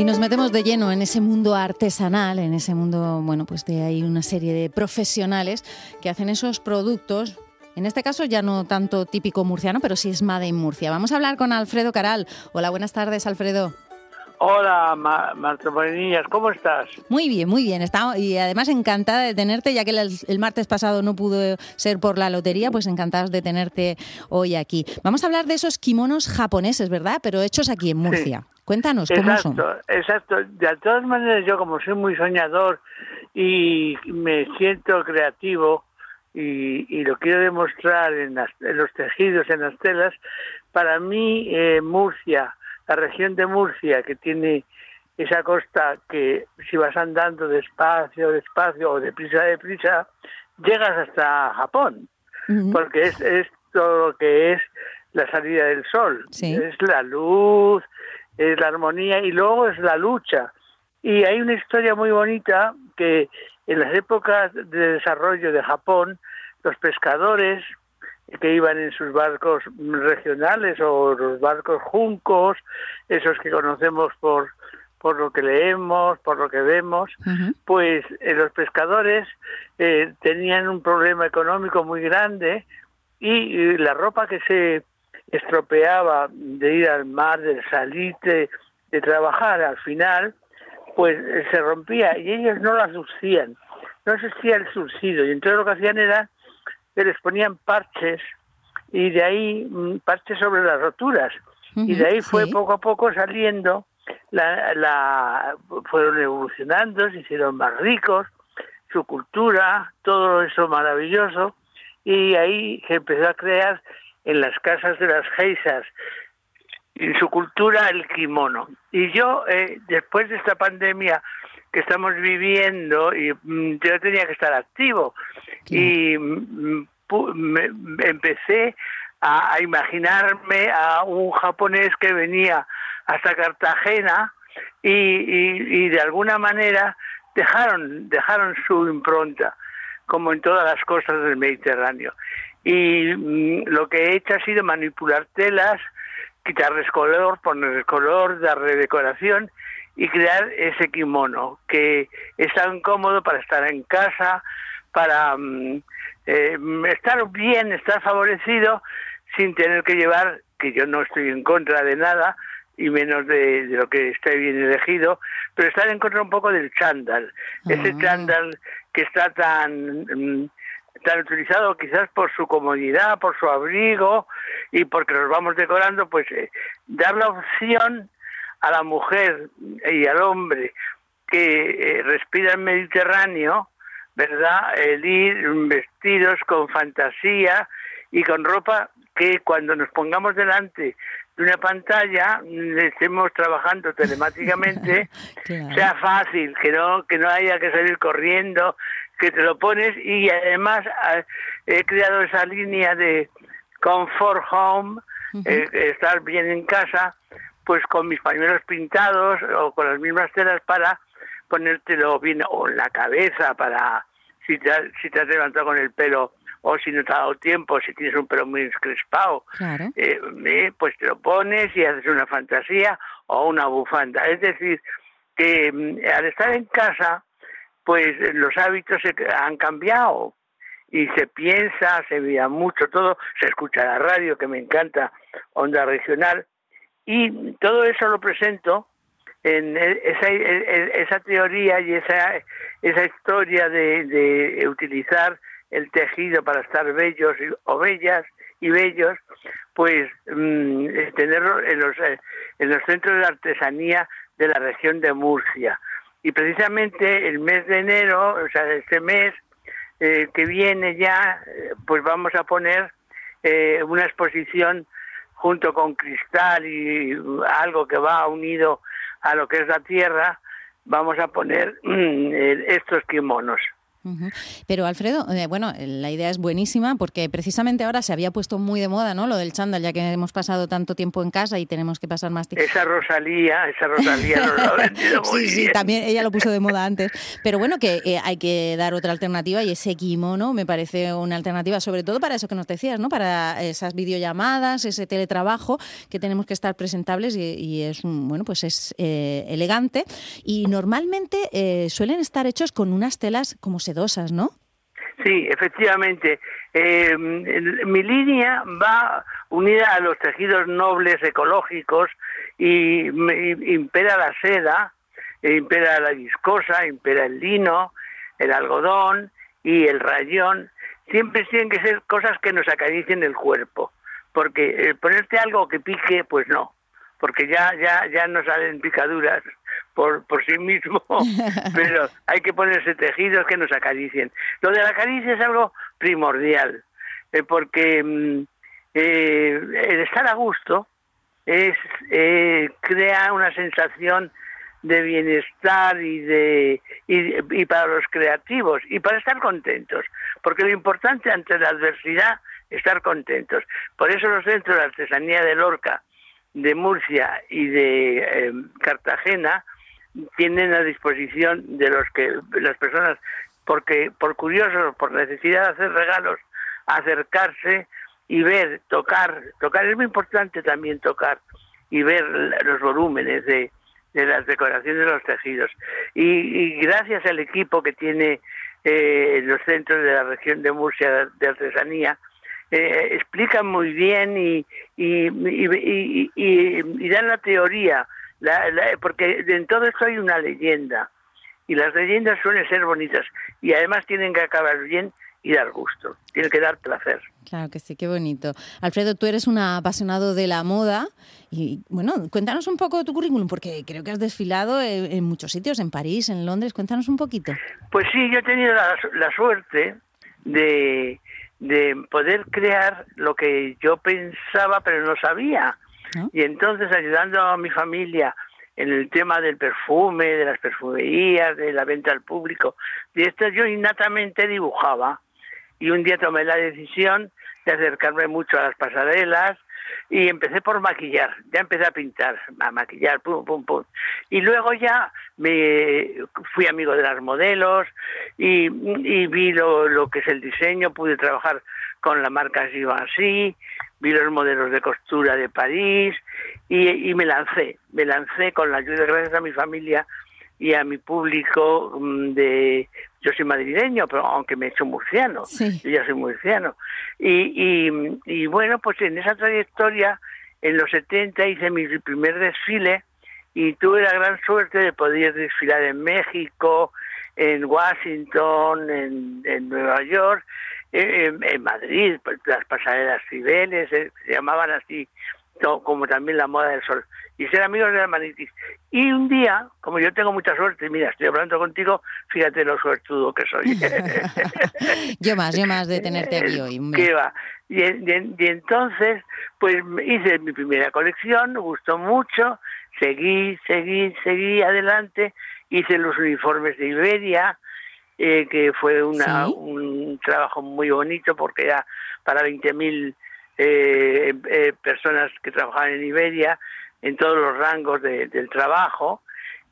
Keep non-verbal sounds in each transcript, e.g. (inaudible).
Y nos metemos de lleno en ese mundo artesanal, en ese mundo, bueno, pues de hay una serie de profesionales que hacen esos productos en este caso ya no tanto típico murciano, pero sí es Made in Murcia. Vamos a hablar con Alfredo Caral. Hola, buenas tardes, Alfredo. Hola, Marta Morenillas, ¿cómo estás? Muy bien, muy bien. Está, y además encantada de tenerte, ya que el, martes pasado no pudo ser por la lotería, pues encantadas de tenerte hoy aquí. Vamos a hablar de esos kimonos japoneses, ¿verdad? Pero hechos aquí en Murcia. Cuéntanos, ¿cómo son? Exacto. De todas maneras, yo como soy muy soñador y me siento creativo y, lo quiero demostrar en, los tejidos, en las telas, para mí eh, Murcia la región de Murcia, que tiene esa costa que si vas andando despacio, despacio o deprisa, deprisa, llegas hasta Japón, porque es, es, todo lo que es la salida del sol, es la luz, es la armonía y luego es la lucha. Y hay una historia muy bonita que en las épocas de desarrollo de Japón, los pescadores que iban en sus barcos regionales o los barcos juncos, esos que conocemos por, por lo que leemos, por lo que vemos, pues eh, los pescadores eh, tenían un problema económico muy grande y, la ropa que se estropeaba de ir al mar, de salir, de, trabajar al final, pues eh, se rompía y ellos no la lucían, no existía el subsidio y entonces lo que hacían era que les ponían parches y de ahí mm, parches sobre las roturas. Y de ahí fue poco a poco saliendo la, la fueron evolucionando se hicieron más ricos su cultura todo eso maravilloso. Y ahí se empezó a crear en las casas de las geisas en su cultura el kimono. Y yo eh, después de esta pandemia que estamos viviendo y mm, yo tenía que estar activo y mm, empecé a, imaginarme a un japonés que venía hasta Cartagena y, de alguna manera dejaron, dejaron su impronta, como en todas las costas del Mediterráneo. Y mm, lo que he hecho ha sido manipular telas, quitarles color, ponerles color, darle decoración y crear ese kimono que es tan cómodo para estar en casa, para mm, eh, estar bien, estar favorecido sin tener que llevar, que yo no estoy en contra de nada, y menos de, lo que esté bien elegido, pero estar en contra un poco del chándal, ese ah. chándal que está tan mm, tan utilizado quizás por su comodidad, por su abrigo y porque nos vamos decorando, pues eh, dar la opción a la mujer y al hombre que eh, respira el Mediterráneo, ¿verdad? El ir vestidos con fantasía y con ropa que cuando nos pongamos delante de una pantalla estemos trabajando (laughs) telemáticamente sea fácil que no que no haya que salir corriendo que te lo pones y además ah, he creado esa línea de comfort home eh, estar bien en casa pues con mis pañuelos pintados o con las mismas telas para ponértelo bien o en la cabeza para si te, si te has levantado con el pelo o si no te ha dado tiempo, si tienes un pelo muy encrespado, eh, eh, pues te lo pones y haces una fantasía o una bufanda. Es decir, que mm, al estar en casa, pues los hábitos se han cambiado y se piensa, se veía mucho todo, se escucha la radio, que me encanta, onda regional, y todo eso lo presento en e, esa, e, e, esa teoría y esa, esa historia de, de utilizar el tejido para estar bellos o bellas y bellos, pues mm, tenerlo en los, eh, en los centros de artesanía de la región de Murcia. Y precisamente el mes de enero, o sea, este mes eh, que viene ya, eh, pues vamos a poner una exposición junto con cristal y algo que va unido a lo que es la tierra, vamos a poner mm, estos kimonos. Pero Alfredo, eh, bueno, la idea es buenísima porque precisamente ahora se había puesto muy de moda, ¿no? Lo del chándal, ya que hemos pasado tanto tiempo en casa y tenemos que pasar más tiempo. Esa Rosalía, esa Rosalía nos lo ha (laughs) vendido muy Sí, sí, también ella lo puso de moda antes. (laughs) Pero bueno, que eh, hay que dar otra alternativa y ese kimono me parece una alternativa, sobre todo para eso que nos decías, ¿no? Para esas videollamadas, ese teletrabajo que tenemos que estar presentables y, es, bueno, pues es eh, elegante. Y normalmente suelen estar hechos con unas telas como se ¿no? Sí, efectivamente. Eh, mi línea va unida a los tejidos nobles ecológicos y, impera la seda, impera la viscosa, impera el lino, el algodón y el rayón. Siempre tienen que ser cosas que nos acaricien el cuerpo, porque eh, ponerte algo que pique, pues no, porque ya ya ya no salen picaduras por, por sí mismo, (laughs) pero hay que ponerse tejidos que nos acaricien. Lo de la caricia es algo primordial, eh, porque mm, eh, el estar a gusto es eh, crea una sensación de bienestar y de y, para los creativos y para estar contentos porque lo importante ante la adversidad es estar contentos por eso los centros de artesanía de Lorca de Murcia y de Cartagena tienen a disposición de los que las personas porque por curiosos por necesidad de hacer regalos acercarse y ver tocar tocar es muy importante también tocar y ver los volúmenes de, de las decoraciones de los tejidos. Y, gracias al equipo que tiene eh, los centros de la región de Murcia de artesanía eh, explican muy bien y, y, y, y dan la teoría porque en todo esto hay una leyenda y las leyendas suelen ser bonitas y además tienen que acabar bien y dar gusto, tienen que dar placer. Claro que sí, qué bonito. Alfredo, tú eres un apasionado de la moda y bueno, cuéntanos un poco de tu currículum porque creo que has desfilado en, muchos sitios, en París, en Londres, cuéntanos un poquito. Pues sí, yo he tenido la, la suerte de, de poder crear lo que yo pensaba pero no sabía y entonces ayudando a mi familia en el tema del perfume, de las perfumerías, de la venta al público, y esto yo innatamente dibujaba. Y un día tomé la decisión de acercarme mucho a las pasarelas y empecé por maquillar, ya empecé a pintar, a maquillar, pum, pum, pum. Y luego ya me fui amigo de las modelos y, vi lo, lo, que es el diseño, pude trabajar con la marca Givenchy, vi los modelos de costura de París y, me lancé, me lancé con la ayuda, gracias a mi familia y a mi público mm, de yo soy madrileño pero aunque me he hecho murciano yo ya soy murciano. Y, y, y, bueno pues en esa trayectoria en los 70 hice mi primer desfile y tuve la gran suerte de poder desfilar en México en Washington en, en Nueva York en, Madrid, pues, las pasarelas Cibeles, eh, se llamaban así, como también la moda del sol, y ser amigos de la manitis. Y un día, como yo tengo mucha suerte, mira, estoy hablando contigo, fíjate lo suertudo que soy. (laughs) yo más, yo más de tenerte aquí hoy. ¿Qué va? Y, y, entonces, pues hice mi primera colección, me gustó mucho, seguí, seguí, seguí adelante, hice los uniformes de Iberia, eh, que fue una, un trabajo muy bonito porque era para 20.000 eh, eh, personas que trabajaban en Iberia en todos los rangos del trabajo.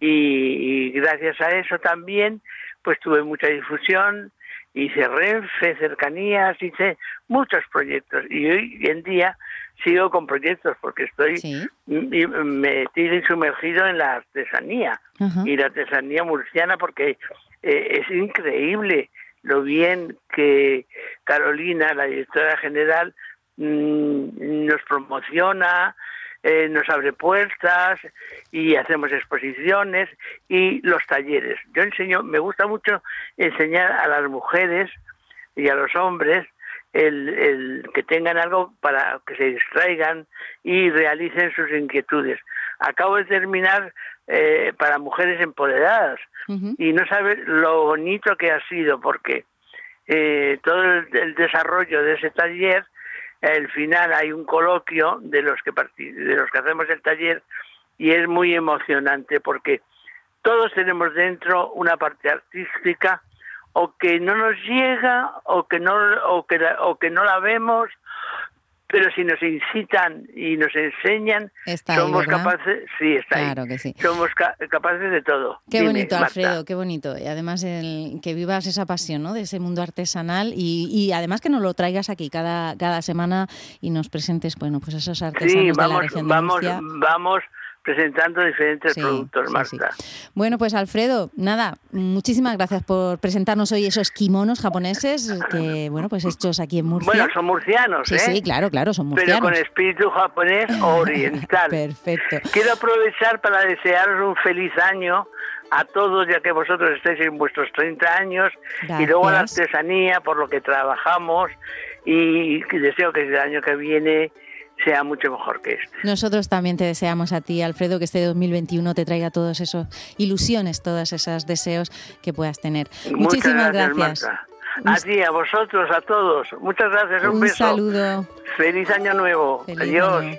Y, gracias a eso también pues tuve mucha difusión hice Renfe, cercanías, hice muchos proyectos. Y hoy en día sigo con proyectos porque estoy metido y sumergido en la artesanía y la artesanía murciana porque eh, es increíble lo bien que Carolina, la directora general, mm, nos promociona, eh, nos abre puertas y hacemos exposiciones y los talleres. Yo enseño, me gusta mucho enseñar a las mujeres y a los hombres el, el, que tengan algo para que se distraigan y realicen sus inquietudes. Acabo de terminar eh, para mujeres empoderadas y no sabes lo bonito que ha sido porque eh, todo el, desarrollo de ese taller al final hay un coloquio de los que de los que hacemos el taller y es muy emocionante porque todos tenemos dentro una parte artística o que no nos llega o que no o que la, o que no la vemos pero si nos incitan y nos enseñan, somos capaces, sí, está claro que sí. Somos capaces de todo. Qué bonito, Alfredo, qué bonito. Y además el, que vivas esa pasión ¿no? de ese mundo artesanal y, y, además que nos lo traigas aquí cada, cada semana y nos presentes, bueno, pues esos artesanos vamos, de la región de vamos, vamos presentando diferentes productos, Marta. Bueno, pues Alfredo, nada, muchísimas gracias por presentarnos hoy esos kimonos japoneses que, bueno, pues hechos aquí en Murcia. Bueno, son murcianos, ¿eh? Sí, claro, claro, son murcianos. Pero con espíritu japonés oriental. (laughs) Perfecto. Quiero aprovechar para desearos un feliz año a todos, ya que vosotros estáis en vuestros 30 años, y luego a la artesanía, por lo que trabajamos, y deseo que el año que viene sea mucho mejor que esto. Nosotros también te deseamos a ti, Alfredo, que este 2021 te traiga todas esas ilusiones, todos esos deseos que puedas tener. Muchísimas gracias. A ti, a vosotros, a todos. Muchas gracias. Un, un beso. saludo. Feliz año nuevo. Adiós.